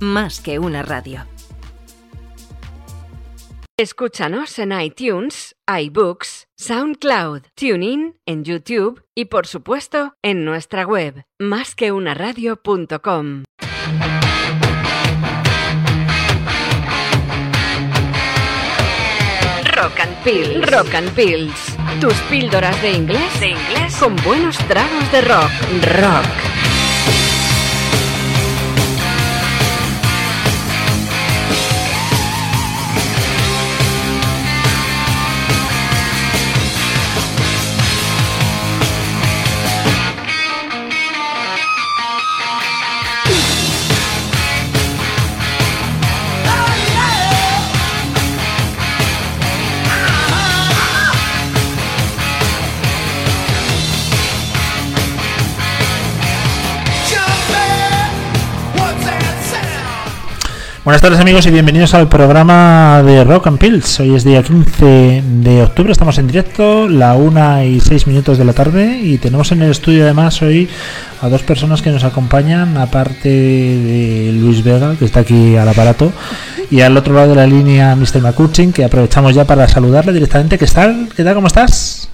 Más que una radio. Escúchanos en iTunes, iBooks, SoundCloud, TuneIn, en YouTube y por supuesto en nuestra web, másqueunaradio.com. Rock and Pills. Rock and Pills. Tus píldoras de inglés, de inglés con buenos tragos de rock. Rock. Buenas tardes amigos y bienvenidos al programa de Rock and Pills. Hoy es día 15 de octubre, estamos en directo, la 1 y 6 minutos de la tarde y tenemos en el estudio además hoy a dos personas que nos acompañan, aparte de Luis Vega, que está aquí al aparato, y al otro lado de la línea Mr. McCutcheon, que aprovechamos ya para saludarle directamente. ¿Qué tal? ¿Qué tal? ¿Cómo estás?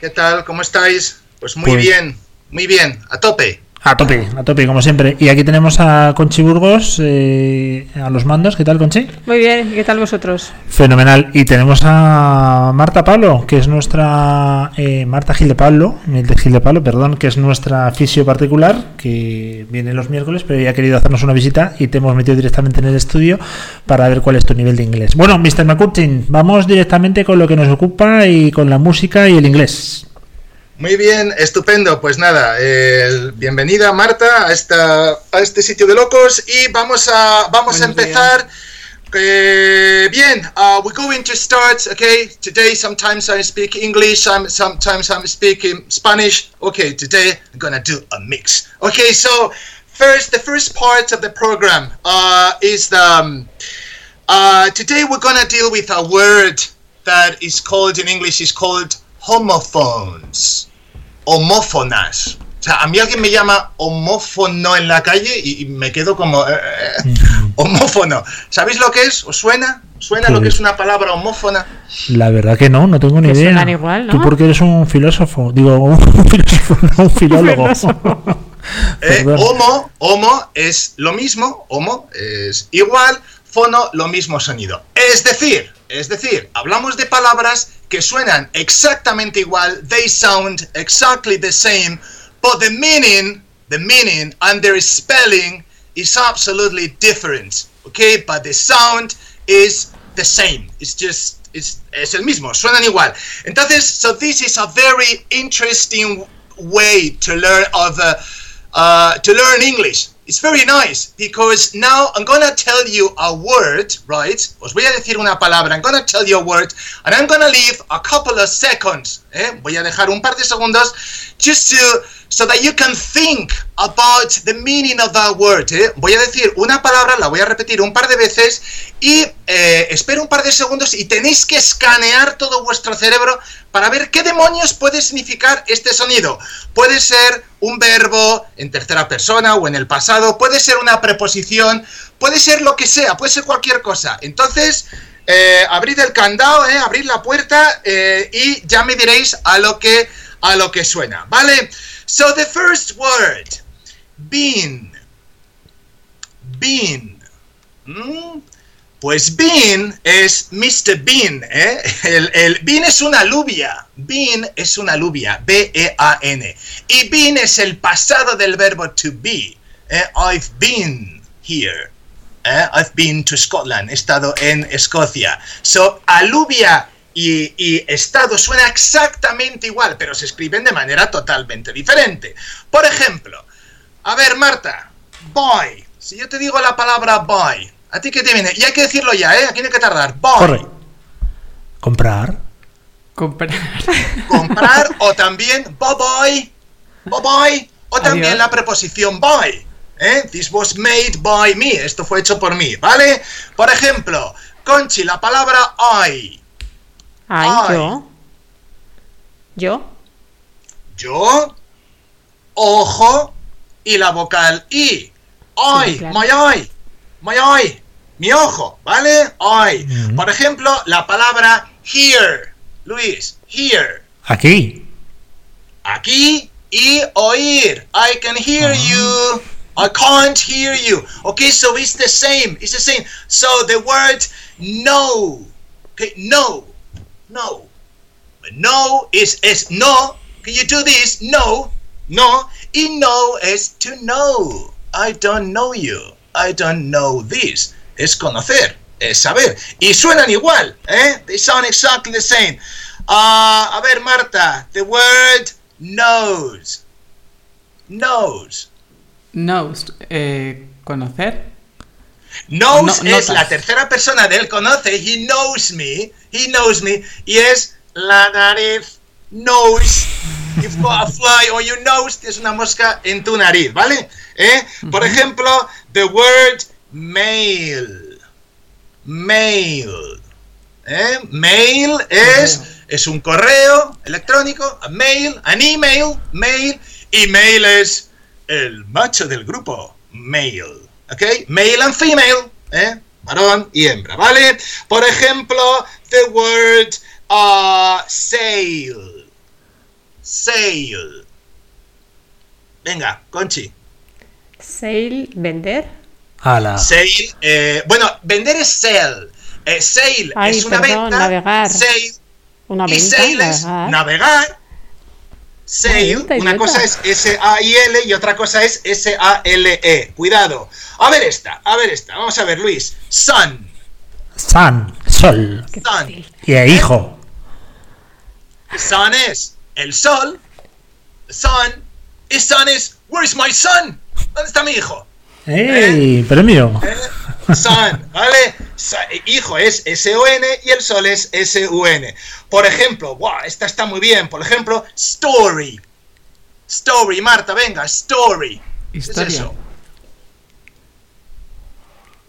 ¿Qué tal? ¿Cómo estáis? Pues muy Pues- bien, muy bien, a tope. A tope, a tope, como siempre. Y aquí tenemos a Conchi Burgos, eh, a los mandos. ¿Qué tal, Conchi? Muy bien, ¿y qué tal vosotros? Fenomenal. Y tenemos a Marta Pablo, que es nuestra. eh, Marta Gil de Pablo, Gil de Pablo, perdón, que es nuestra fisio particular, que viene los miércoles, pero ya ha querido hacernos una visita y te hemos metido directamente en el estudio para ver cuál es tu nivel de inglés. Bueno, Mr. McCurtin, vamos directamente con lo que nos ocupa y con la música y el inglés. Muy bien, estupendo. Pues nada, eh, bienvenida Marta a, esta, a este sitio de locos y vamos a, vamos a empezar. Eh, bien, uh, we're going to start, okay? Today sometimes I speak English, I'm, sometimes I'm speaking Spanish. Okay, today I'm gonna do a mix. Okay, so first, the first part of the program uh, is the. Um, Uh, today we're gonna deal with a word that is called in English is called homophones, homófonas. O sea, a mí alguien me llama homófono en la calle y, y me quedo como eh, eh, homófono. ¿Sabéis lo que es? ¿Os suena? ¿Suena lo que es una palabra homófona? La verdad que no, no tengo ni Que idea. suenan igual, ¿no? Tú porque eres un filósofo, digo, un filósofo, no un filólogo. Eh, homo, homo es lo mismo, homo es igual, fono lo mismo sonido. Es decir, es decir, hablamos de palabras que suenan exactamente igual, they sound exactly the same, but the meaning, the meaning and their spelling is absolutely different, okay? But the sound is the same. It's just it's, es el mismo, suenan igual. Entonces, so this is a very interesting way to learn of uh, uh, to learn English. It's very nice because now I'm gonna tell you a word, right? Os voy a decir una palabra. I'm gonna tell you a word, and I'm gonna leave a couple of seconds. ¿eh? Voy a dejar un par de segundos just to so that you can think about the meaning of that word. ¿eh? Voy a decir una palabra, la voy a repetir un par de veces y eh, espero un par de segundos y tenéis que escanear todo vuestro cerebro para ver qué demonios puede significar este sonido. Puede ser un verbo en tercera persona o en el pasado, puede ser una preposición, puede ser lo que sea, puede ser cualquier cosa. Entonces, eh, abrid el candado, eh, abrid la puerta eh, y ya me diréis a lo que a lo que suena, ¿vale? So the first word, bean, bean. Mm, Pues Bean es Mr. Bean, ¿eh? El, Bean es una alubia. Bean es una alubia. B-E-A-N. Y Bean es el pasado del verbo to be. ¿Eh? I've been here. ¿eh? I've been to Scotland. He estado en Escocia. So, alubia y, y estado suena exactamente igual, pero se escriben de manera totalmente diferente. Por ejemplo, a ver, Marta, buy. Si yo te digo la palabra buy, ¿a ti qué te viene? Y hay que decirlo ya, ¿eh? Aquí no hay que tardar. Buy. Corre. Comprar. Comprar. Comprar o también buy, buy, o también Adiós. la preposición buy. ¿Eh? This was made by me. Esto fue hecho por mí, ¿vale? Por ejemplo, Conchi, la palabra I. Ay, yo. ¿Yo? Yo, ojo y la vocal I. eye, claro. my eye, my eye, mi ojo, ¿vale? Por ejemplo, la palabra here, Luis, here. Aquí. Aquí y oír. I can hear you. I can't hear you. Okay, so it's the same. It's the same. So the word no. Okay, no. No. No is is no. Can you do this? No. No. Y no is to know. I don't know you. I don't know this. Es conocer. Es saber. Y suenan igual. ¿eh? They sound exactly the same. Ah, a ver, Marta. The word knows. Knows. Knows, eh, conocer. Knows No- es la tercera persona del conoce. He knows me. He knows me. Y es la nariz. Nose. You've got a fly on your nose. Tienes una mosca en tu nariz, ¿vale? ¿Eh? Por ejemplo, the word mail. Mail. ¿Eh? Mail es, es un correo electrónico. A mail, an email, mail. Y mail es el macho del grupo. Mail. ¿Ok? Male and female. ¿Eh? Varón y hembra, ¿vale? Por ejemplo, the word uh, sail. Sail. Venga, Conchi. Sale, vender. Ala. Sail. eh, bueno, vender es sell. Eh, sail Ay, es una perdón, venta. navegar. Sail Una y venta. sail es navegar. Sail, una cosa es S-A-I-L y otra cosa es S-A-L-E. Cuidado. A ver esta, a ver esta. Vamos a ver, Luis. Sun. Sun. Sol. Sun. Y e hijo. Sun es el sol. Sun. Y sun es, where's my son? ¿Dónde está mi hijo? ¡Ey! Premio. ¿Eh? Sun, ¿vale? Hijo es S-O-N y el sol es S-U-N. Por ejemplo, wow, esta está muy bien. Por ejemplo, story. Story, Marta, venga, story. ¿Qué es Historia. eso?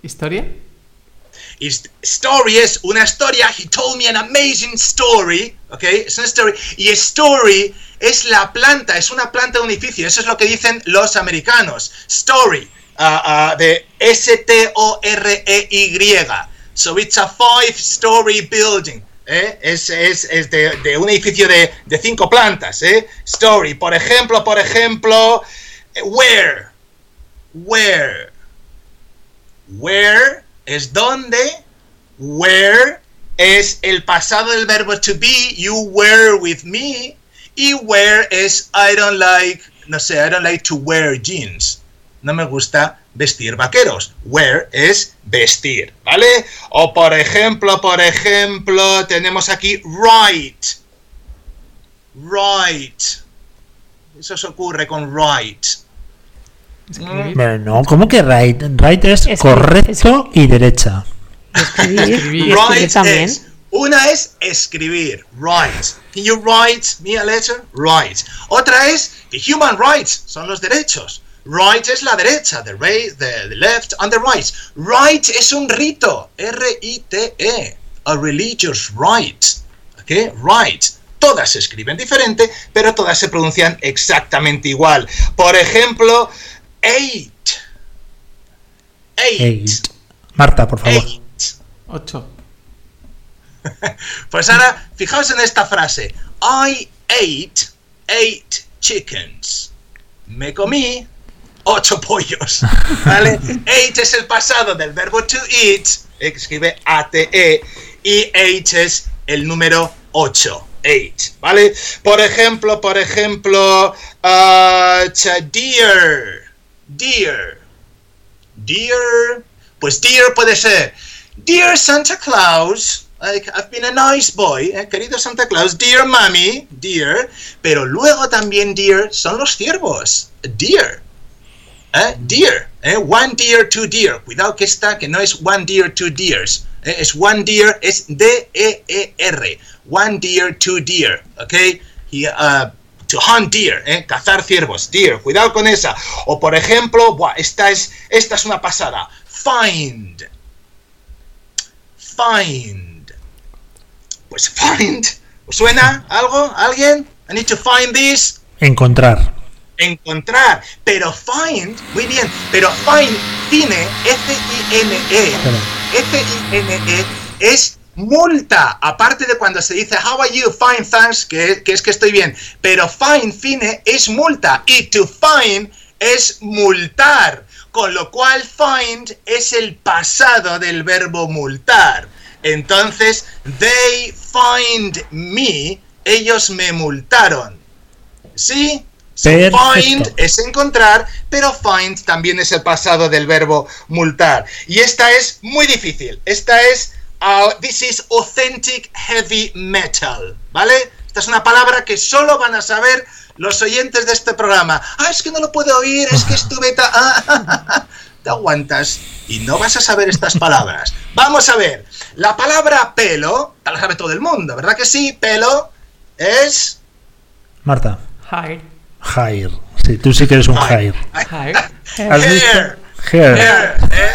¿Historia? Story es una historia. He told me an amazing story. ¿Ok? Es una story. Y story es la planta, es una planta de un edificio. Eso es lo que dicen los americanos. Story. Ah, de S-T-O-R-E-Y. So it's a five-story building. ¿eh? Es, es- es de, un edificio de, de cinco plantas. ¿eh? Story. Por ejemplo, por ejemplo, where. Where. Where es donde. Where es el pasado del verbo to be. You were with me. Y where es I don't like. No sé, I don't like to wear jeans. No me gusta vestir vaqueros. Wear es vestir, ¿vale? O por ejemplo, por ejemplo, tenemos aquí write. Write. Eso se ocurre con write. Escribir. Bueno, no, ¿cómo que right? Right es correcto y derecha. Escribir. Escribir. y escribir Write también. es. Una es escribir, write. Can you write me a letter? Write. Otra es que human rights son los derechos. Right es la derecha, the, right, the, the left and the right. Right es un rito, R-I-T-E, a religious right. ¿Ok? Right. Todas se escriben diferente, pero todas se pronuncian exactamente igual. Por ejemplo, eight. Eight. Eight. Marta, por favor. Eight. Ocho. Pues ahora, fijaos en esta frase. I ate eight chickens. Me comí ocho pollos. ¿Vale? Ate es el pasado del verbo to eat. Escribe A-T-E. Y ate es el número 8. Eight. ¿Vale? Por ejemplo, por ejemplo. ah, cha- dear. Dear. Dear. Pues dear puede ser. Dear Santa Claus, like, I've been a nice boy, eh, querido Santa Claus, dear mommy, dear, pero luego también dear son los ciervos, dear, eh, dear, eh, one dear, two dear, cuidado que esta que no es one dear, two dears, eh, es one dear, es D-E-E-R, one dear, two dear, ok, uh, to hunt deer, eh, cazar ciervos, deer, cuidado con esa, o por ejemplo, buah, esta es, esta es una pasada, find, find. Pues find. ¿Os suena algo? ¿Alguien? I need to find this. Encontrar. Encontrar. Pero find, muy bien, pero find, cine, F-I-N-E, Espera. F-I-N-E es multa, aparte de cuando se dice how are you, fine, thanks, que, que es que estoy bien, pero fine, fine es multa y to fine es multar, con lo cual find es el pasado del verbo multar. Entonces, they find me, ellos me multaron. ¿Sí? Perfecto. find es encontrar, pero find también es el pasado del verbo multar. Y esta es muy difícil. Esta es, uh, this is authentic heavy metal, ¿vale? Esta es una palabra que solo van a saber los oyentes de este programa. Ah, es que no lo puedo oír, es que estuve... ta- ah, te aguantas y no vas a saber estas palabras. Vamos a ver. La palabra pelo, la sabe todo el mundo, ¿verdad que sí? Pelo es... Marta, Hire. Hire. Sí, tú sí que eres un hire. Hire. ¿Has visto? Hair. Hair. Hair, ¿eh?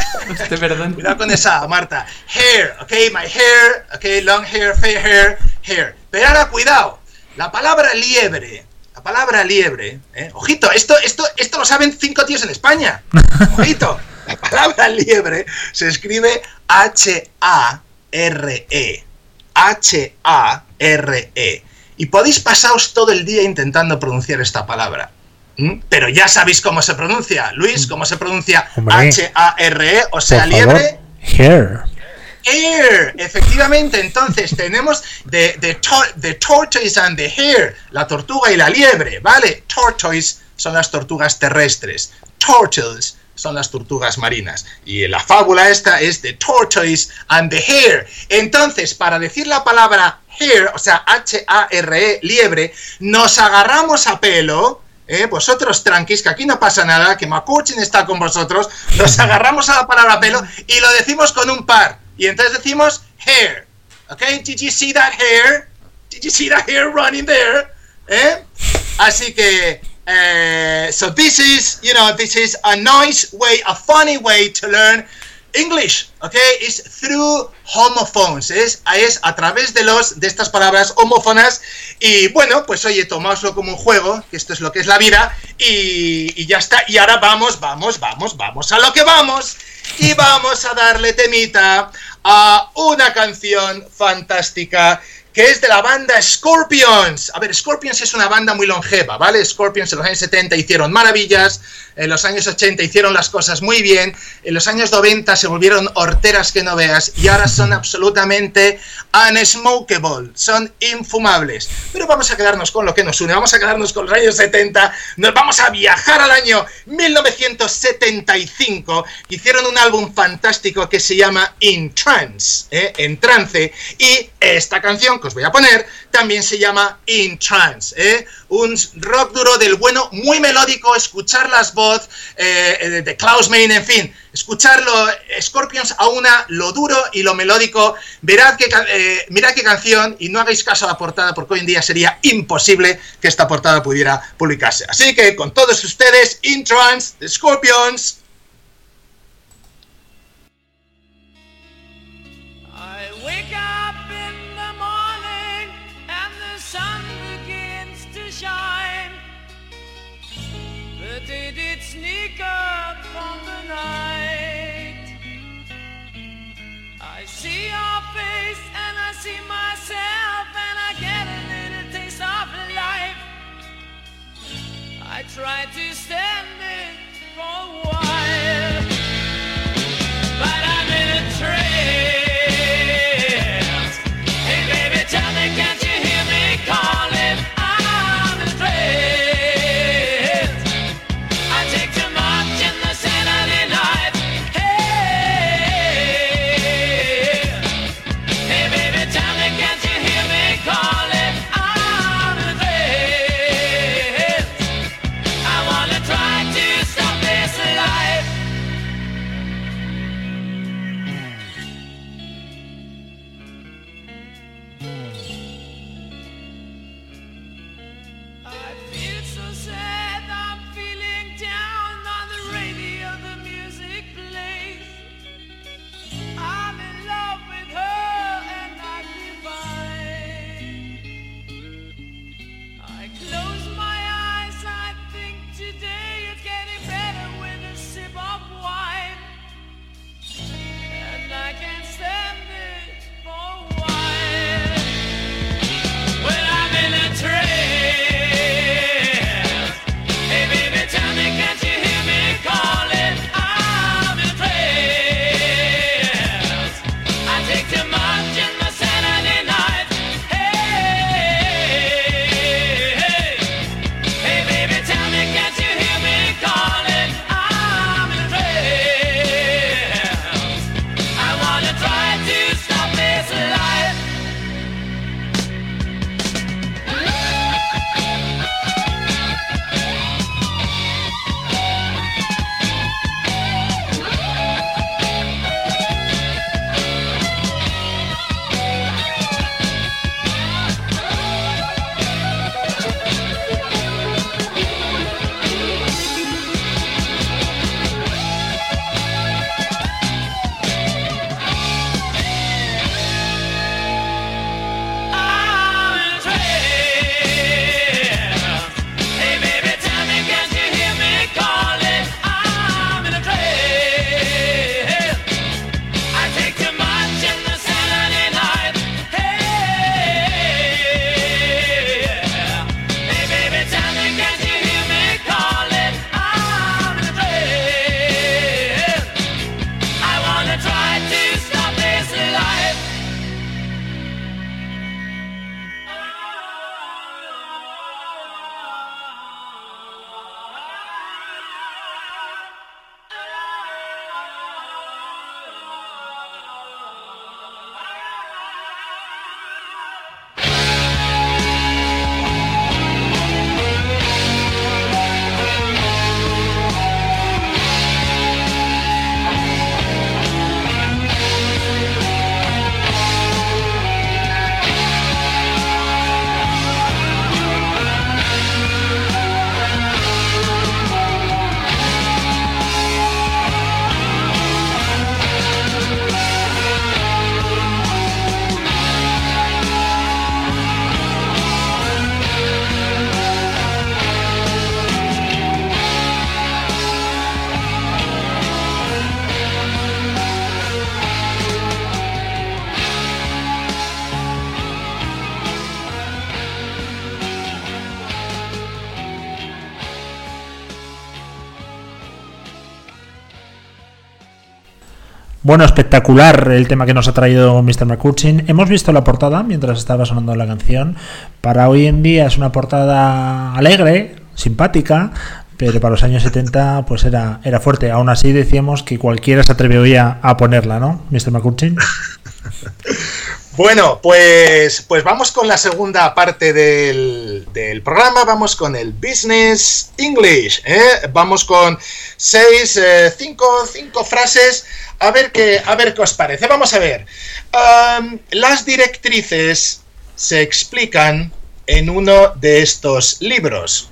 Perdón. Cuidado con esa, Marta. Hair, ok, my hair, ok, long hair, fair hair, hair. Pero ahora cuidado, la palabra liebre, la palabra liebre, ¿eh? ojito, esto, esto, esto lo saben cinco tíos en España. Ojito, la palabra liebre se escribe H-A-R-E. H-A-R-E. Y podéis pasaros todo el día intentando pronunciar esta palabra. ¿Mm? Pero ya sabéis cómo se pronuncia. Luis, ¿cómo se pronuncia. H-A-R-E? O sea, liebre. Hair. Hair, efectivamente, entonces tenemos the, the, the tortoise and the hare, la tortuga y la liebre, ¿vale? Tortoise son las tortugas terrestres, turtles son las tortugas marinas. Y la fábula esta es the tortoise and the hare. Entonces, para decir la palabra hare, o sea, H-A-R-E, liebre, nos agarramos a pelo, ¿eh? vosotros tranquis, que aquí no pasa nada, que Makuchin está con vosotros, nos agarramos a la palabra pelo y lo decimos con un par. Y entonces decimos hair. ¿Ok? Did you see that hair? Did you see that hair running there? ¿Eh? Así que, eh, so this is, you know, this is a nice way, a funny way to learn English, ¿ok? Is through homophones, es, es a través de los de estas palabras homófonas y bueno, pues oye, tomáoslo como un juego, que esto es lo que es la vida y, y ya está. Y ahora vamos, vamos, vamos, vamos a lo que vamos y vamos a darle temita a una canción fantástica que es de la banda Scorpions. A ver, Scorpions es una banda muy longeva, ¿vale? Scorpions en los años 70 hicieron maravillas, en los años 80 hicieron las cosas muy bien, en los años 90 se volvieron horteras que no veas y ahora son absolutamente unsmokable, son infumables. Pero vamos a quedarnos con lo que nos une, vamos a quedarnos con los años 70, nos vamos a viajar al año 1975, hicieron un álbum fantástico que se llama In Trance, ¿eh? en trance, y esta canción que os voy a poner también se llama In Trance, ¿eh? un rock duro del bueno, muy melódico, escuchar las voz eh, de Klaus Main, en fin, escucharlo, Scorpions a una, lo duro y lo melódico, verad que, eh, mirad qué canción y no hagáis caso a la portada porque hoy en día sería imposible que esta portada pudiera publicarse. Así que con todos ustedes, In Trance, Scorpions. Sneak up from the night. I see your face and I see myself and I get a little taste of life. I try to stand it for Bueno, espectacular el tema que nos ha traído Mr. McCutcheon. Hemos visto la portada mientras estaba sonando la canción. Para hoy en día es una portada alegre, simpática, pero para los años 70 pues era, era fuerte. Aún así decíamos que cualquiera se atrevió ya a ponerla, ¿no, Mr. McCutcheon? Bueno, pues, pues vamos con la segunda parte del, del programa. Vamos con el Business English. ¿eh? Vamos con seis, eh, cinco, cinco frases. A ver, qué, a ver qué os parece. Vamos a ver. Las directrices se explican en uno de estos libros.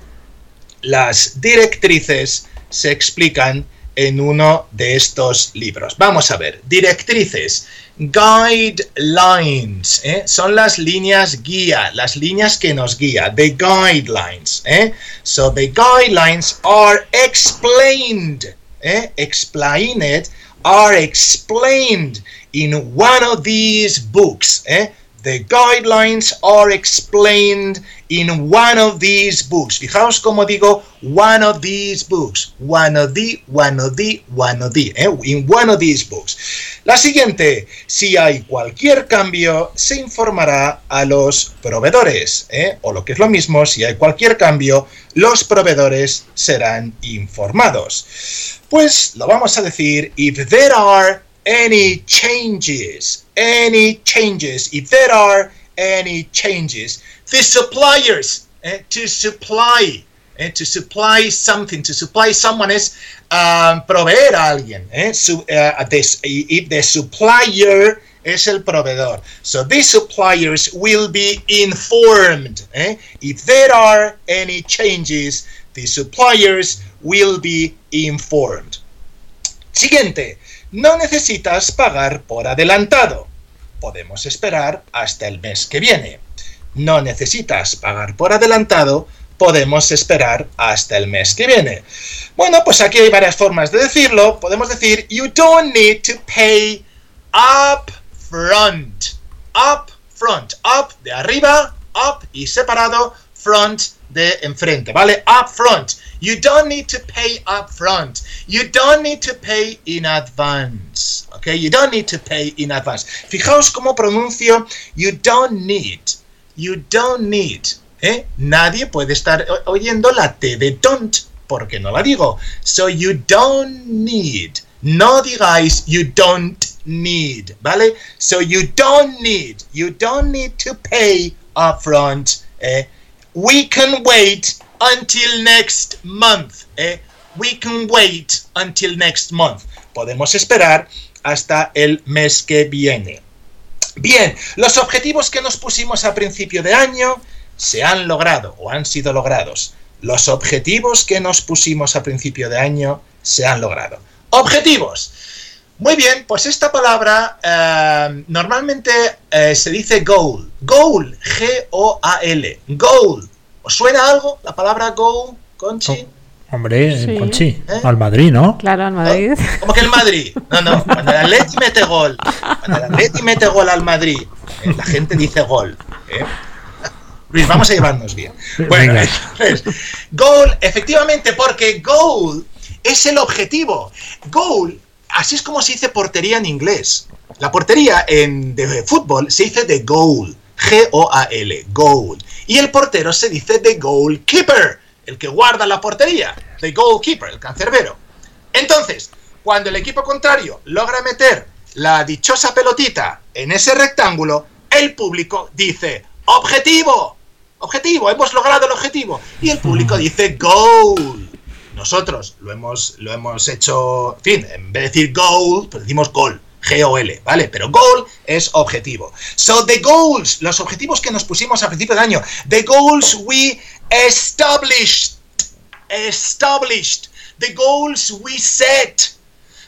Las directrices se explican en uno de estos libros. Vamos a ver. Directrices guidelines, ¿eh? son las líneas guía, las líneas que nos guía, the guidelines. ¿eh? So the guidelines are explained, ¿eh? explained, are explained in one of these books. ¿eh? The guidelines are explained in one of these books. Fijaos como digo one of these books. One of the, one of the, one of the. ¿eh? In one of these books. La siguiente, si hay cualquier cambio, se informará a los proveedores. ¿eh? O lo que es lo mismo, si hay cualquier cambio, los proveedores serán informados. Pues lo vamos a decir, if there are any changes, any changes, if there are any changes, the suppliers, eh, to supply, eh, to supply something, to supply someone is um, proveer a alguien. Eh, su, eh, this- if the supplier es el proveedor. So these suppliers will be informed. eh, If there are any changes, the suppliers will be informed. Siguiente, no necesitas pagar por adelantado. Podemos esperar hasta el mes que viene. No necesitas pagar por adelantado. Podemos esperar hasta el mes que viene. Bueno, pues aquí hay varias formas de decirlo. Podemos decir, you don't need to pay up front. Up front. Up de arriba, up y separado, front de enfrente, ¿vale? Up front. You don't need to pay up front. You don't need to pay in advance. Okay? You don't need to pay in advance. Fijaos cómo pronuncio you don't need. You don't need. ¿eh? Nadie puede estar oyendo la T de don't porque no la digo. So you don't need. No digáis you don't need, ¿vale? So you don't need. You don't need to pay upfront. ¿eh? We can wait until next month. ¿eh? We can wait until next month. Podemos esperar hasta el mes que viene. Bien, los objetivos que nos pusimos a principio de año se han logrado o han sido logrados. Los objetivos que nos pusimos a principio de año se han logrado. Objetivos. Muy bien, pues esta palabra eh, normalmente eh, se dice goal. Goal, G-O-A-L. Goal. ¿Os suena algo la palabra goal, Conchi? Hombre, Sí. Conchi, ¿Eh? al Madrid, ¿no? Claro, al Madrid. Como que el Madrid. No, no. Cuando el Atleti mete gol. Cuando el Atleti mete gol al Madrid. eh, la gente dice gol. ¿eh? Luis, vamos a llevarnos bien. Bueno, Venga. entonces, goal, efectivamente, porque goal es el objetivo. Goal, así es como se dice portería en inglés. La portería en, de fútbol se dice de goal. G-O-A-L, goal. Y el portero se dice de goalkeeper, el que guarda la portería. The goalkeeper, el cancerbero. Entonces, cuando el equipo contrario logra meter la dichosa pelotita en ese rectángulo, el público dice, objetivo, objetivo, hemos logrado el objetivo. Y el público dice, goal. Nosotros lo hemos, lo hemos hecho, en fin, en vez de decir goal, pues decimos gol. G-O-L, ¿vale? Pero goal es objetivo. So the goals, los objetivos que nos pusimos a principio de año, the goals we established, established, the goals we set,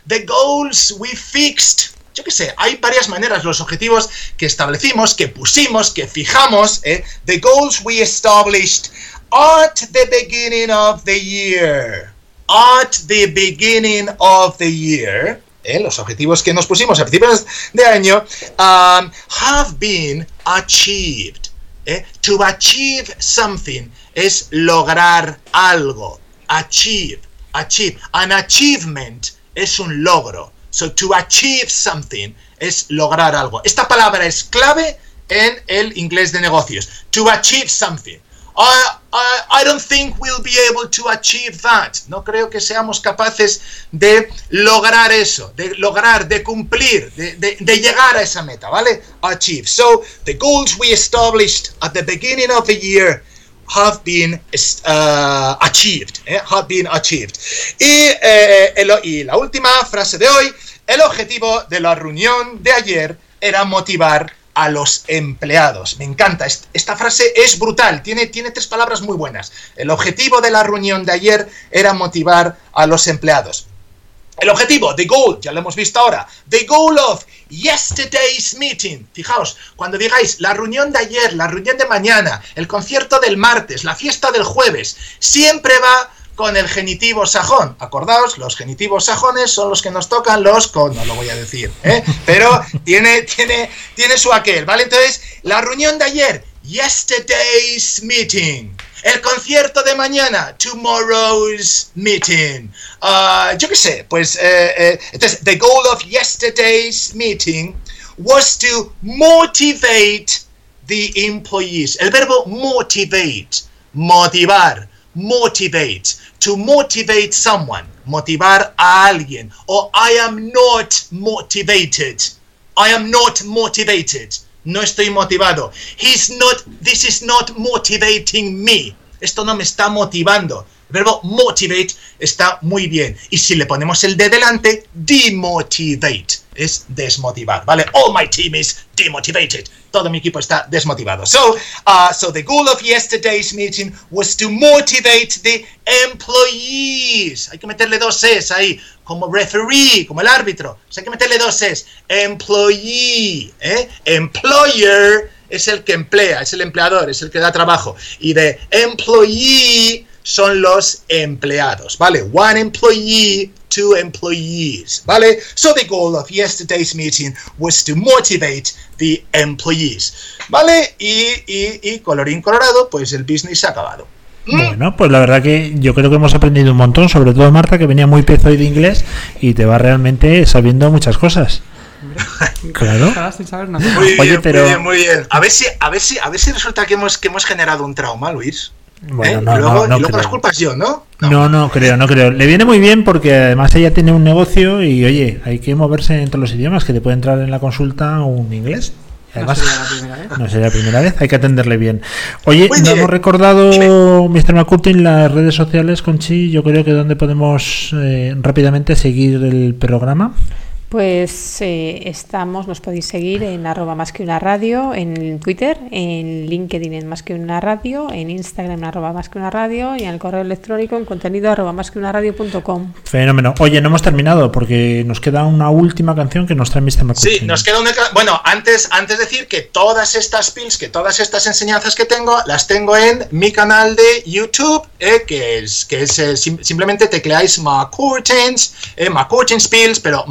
the goals we fixed. Yo qué sé, hay varias maneras, los objetivos que establecimos, que pusimos, que fijamos, ¿eh? the goals we established at the beginning of the year. At the beginning of the year. ¿Eh? Los objetivos que nos pusimos a principios de año um, have been achieved. ¿eh? To achieve something es lograr algo. Achieve, achieve. An achievement es un logro. So to achieve something es lograr algo. Esta palabra es clave en el inglés de negocios. To achieve something. I, don't think we'll be able to achieve that. No creo que seamos capaces de lograr eso, de lograr, de cumplir, de, llegar a esa meta, ¿vale? Achieve. So, the goals we established at the beginning of the year have been uh, achieved, eh, have been achieved. Eh, y la última frase de hoy, el objetivo de la reunión de ayer era motivar a los empleados. Me encanta, est- esta frase es brutal, tiene, tiene tres palabras muy buenas. El objetivo de la reunión de ayer era motivar a los empleados. El objetivo, the goal, ya lo hemos visto ahora. The goal of yesterday's meeting. Fijaos, cuando digáis la reunión de ayer, la reunión de mañana, el concierto del martes, la fiesta del jueves, siempre va con el genitivo sajón. Acordaos, los genitivos sajones son los que nos tocan los con, no lo voy a decir, ¿eh? pero tiene, tiene, tiene su aquel, ¿vale? Entonces, la reunión de ayer, yesterday's meeting. El concierto de mañana, tomorrow's meeting. Ah, yo qué sé, pues eh, eh, entonces, the goal of yesterday's meeting was to motivate the employees. El verbo motivate, motivar, motivate, to motivate someone, motivar a alguien. O I am not motivated. I am not motivated. No estoy motivado. He's not, this is not motivating me. Esto no me está motivando. Verbo motivate está muy bien. Y si le ponemos el de delante, demotivate. Es desmotivar, ¿vale? All my team is demotivated. Todo mi equipo está desmotivado. So, uh, so the goal of yesterday's meeting was to motivate the employees. Hay que meterle dos es ahí, como referee, como el árbitro. O sea, hay que meterle dos es. Employee, ¿eh? Employer es el que emplea, es el empleador, es el que da trabajo. Y de employee son los empleados, ¿vale? One employee, two employees, ¿vale? So the goal of yesterday's meeting was to motivate the employees, ¿vale? Y, y, y colorín colorado, pues el business se ha acabado. Bueno, pues la verdad que yo creo que hemos aprendido un montón, sobre todo Marta, que venía muy pez hoy de inglés y te va realmente sabiendo muchas cosas. Claro. Muy Oye, bien, pero- muy bien, muy bien. A ver si, a ver si, a ver si resulta que hemos, que hemos generado un trauma, Luis. Bueno, ¿Eh? no, y luego, no, no y luego creo. las culpas yo, ¿no? No, no creo, no creo. Le viene muy bien porque además ella tiene un negocio y oye, hay que moverse entre los idiomas, que te puede entrar en la consulta un inglés. Además, sería la primera vez. no sería la primera vez, hay que atenderle bien. Oye, no hemos recordado, Dime. Mr. McCurtin, las redes sociales, Conchi, yo creo que donde podemos eh, rápidamente seguir el programa. Pues eh, estamos, nos podéis seguir en arroba más que una radio, en Twitter, en LinkedIn en más que una radio, en Instagram en arroba más que una radio y en el correo electrónico en contenido arroba más que una radio.com. Fenómeno. Oye, no hemos terminado porque nos queda una última canción que nos trae Mr. McCurtin. Sí, nos queda una. Bueno, antes, antes decir que todas estas pills, que todas estas enseñanzas que tengo, las tengo en mi canal de YouTube, eh, que es, que es eh, sim- simplemente tecleáis McCurtains, eh, McCurtains pills, pero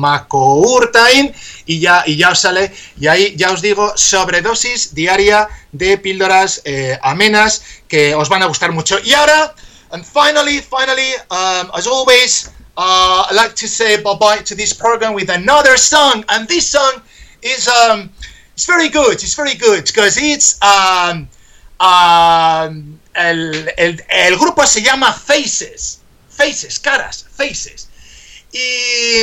Y ya, os sale, y ahí ya os digo, sobredosis diaria de píldoras eh, amenas que os van a gustar mucho. Y ahora, and finally, finally, um, as always, uh, I'd like to say bye bye to this program with another song, and this song is um, it's very good. It's very good because it's um, um, el, el grupo se llama Faces, Faces, caras, Faces. Y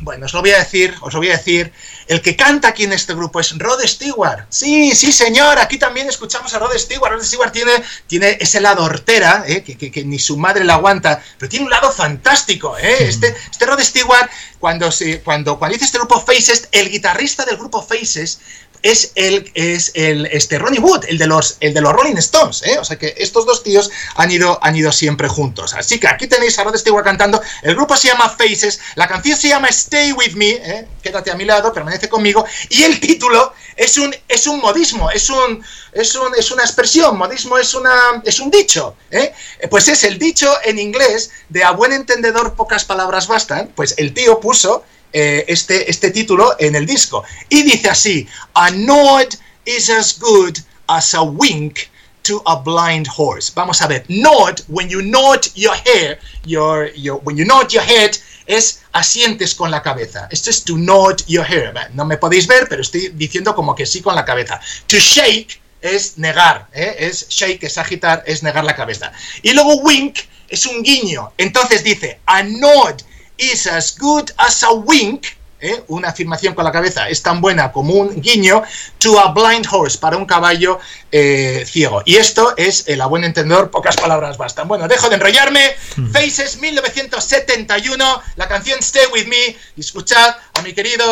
bueno, os lo voy a decir, os lo voy a decir. El que canta aquí en este grupo es Rod Stewart. Sí, sí, señor. Aquí también escuchamos a Rod Stewart. Rod Stewart tiene, tiene ese lado hortera, ¿eh? que, que- que ni su madre la aguanta, pero tiene un lado fantástico. ¿eh? Este, este Rod Stewart, cuando, se, cuando, cuando dice este grupo Faces, el guitarrista del grupo Faces es el, es el este Ronnie Wood, el de los, el de los Rolling Stones, ¿eh? O sea que estos dos tíos han ido, han ido siempre juntos. Así que aquí tenéis a Rod Stewart cantando. El grupo se llama Faces, la canción se llama Stay With Me, ¿eh? Quédate a mi lado, permanece conmigo. Y el título es un, es un modismo, es un, es un, es una expresión. Modismo es una, es un dicho, ¿eh? Pues es el dicho en inglés de a buen entendedor pocas palabras bastan. Pues el tío puso eh, este, este título en el disco. Y dice así, a nod is as good as a wink to a blind horse. Vamos a ver, nod, when you nod your hair, your, your, when you nod your head, es asientes con la cabeza. Esto es to nod your head. No me podéis ver, pero estoy diciendo como que sí con la cabeza. To shake es negar, ¿eh? es shake, es agitar, es negar la cabeza. Y luego wink es un guiño. Entonces dice, a nod is as good as a wink, ¿eh? una afirmación con la cabeza es tan buena como un guiño, to a blind horse, para un caballo eh, ciego. Y esto es, el a buen entendedor, pocas palabras bastan. Bueno, dejo de enrollarme. Faces 1971, la canción Stay With Me, y escuchad a mi querido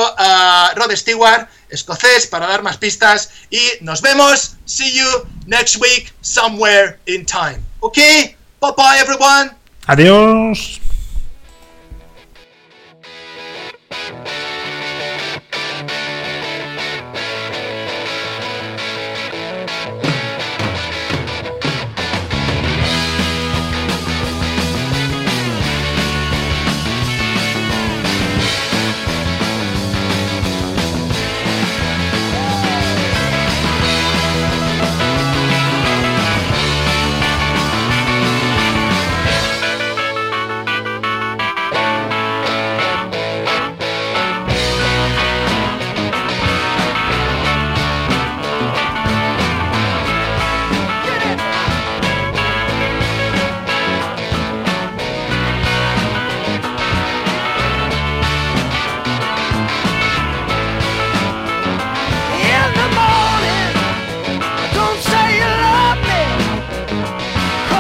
Rod Stewart, escocés, para dar más pistas. Y nos vemos. See you next week, somewhere in time. ¿Ok? Bye bye, everyone. Adiós.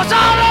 ¡Rosales!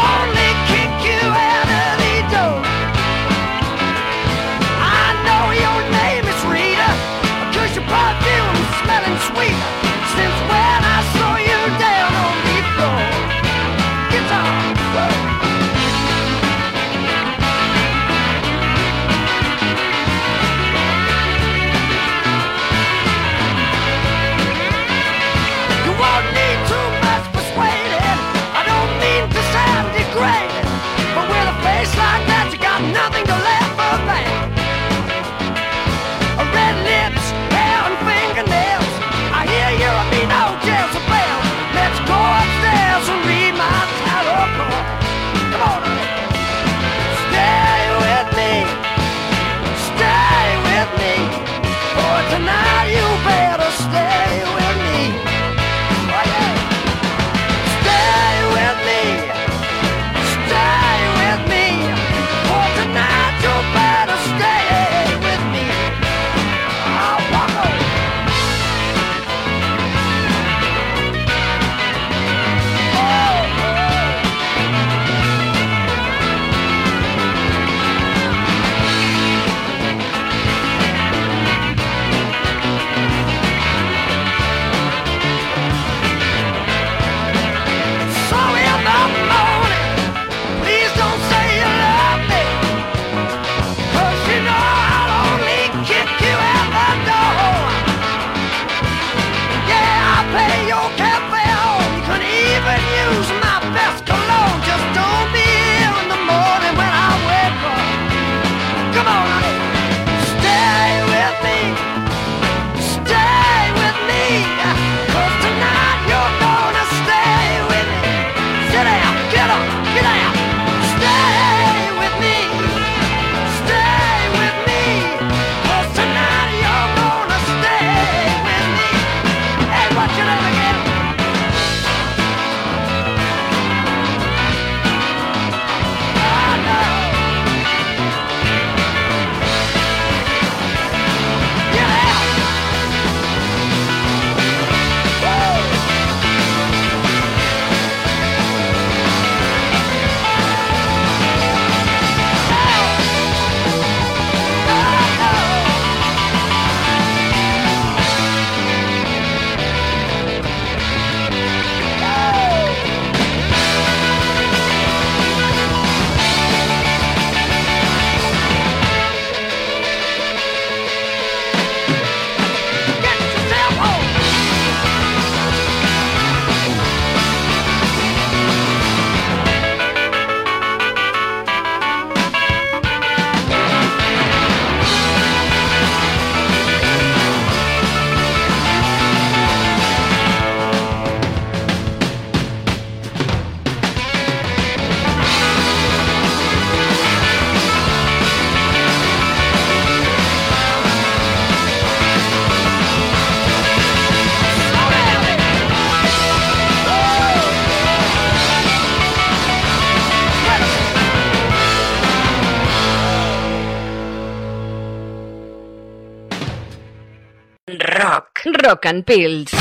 Rock. And Pills.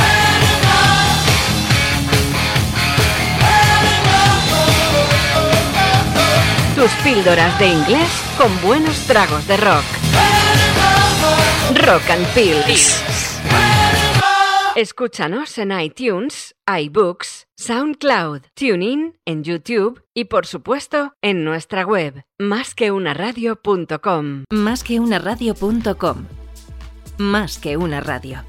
Tus píldoras de inglés con buenos tragos de rock. Rock and Pills. Escúchanos en iTunes, iBooks, SoundCloud, TuneIn, en YouTube y por supuesto en nuestra web, másqueunaradio.com. Más que una radio.com. Más que una radio.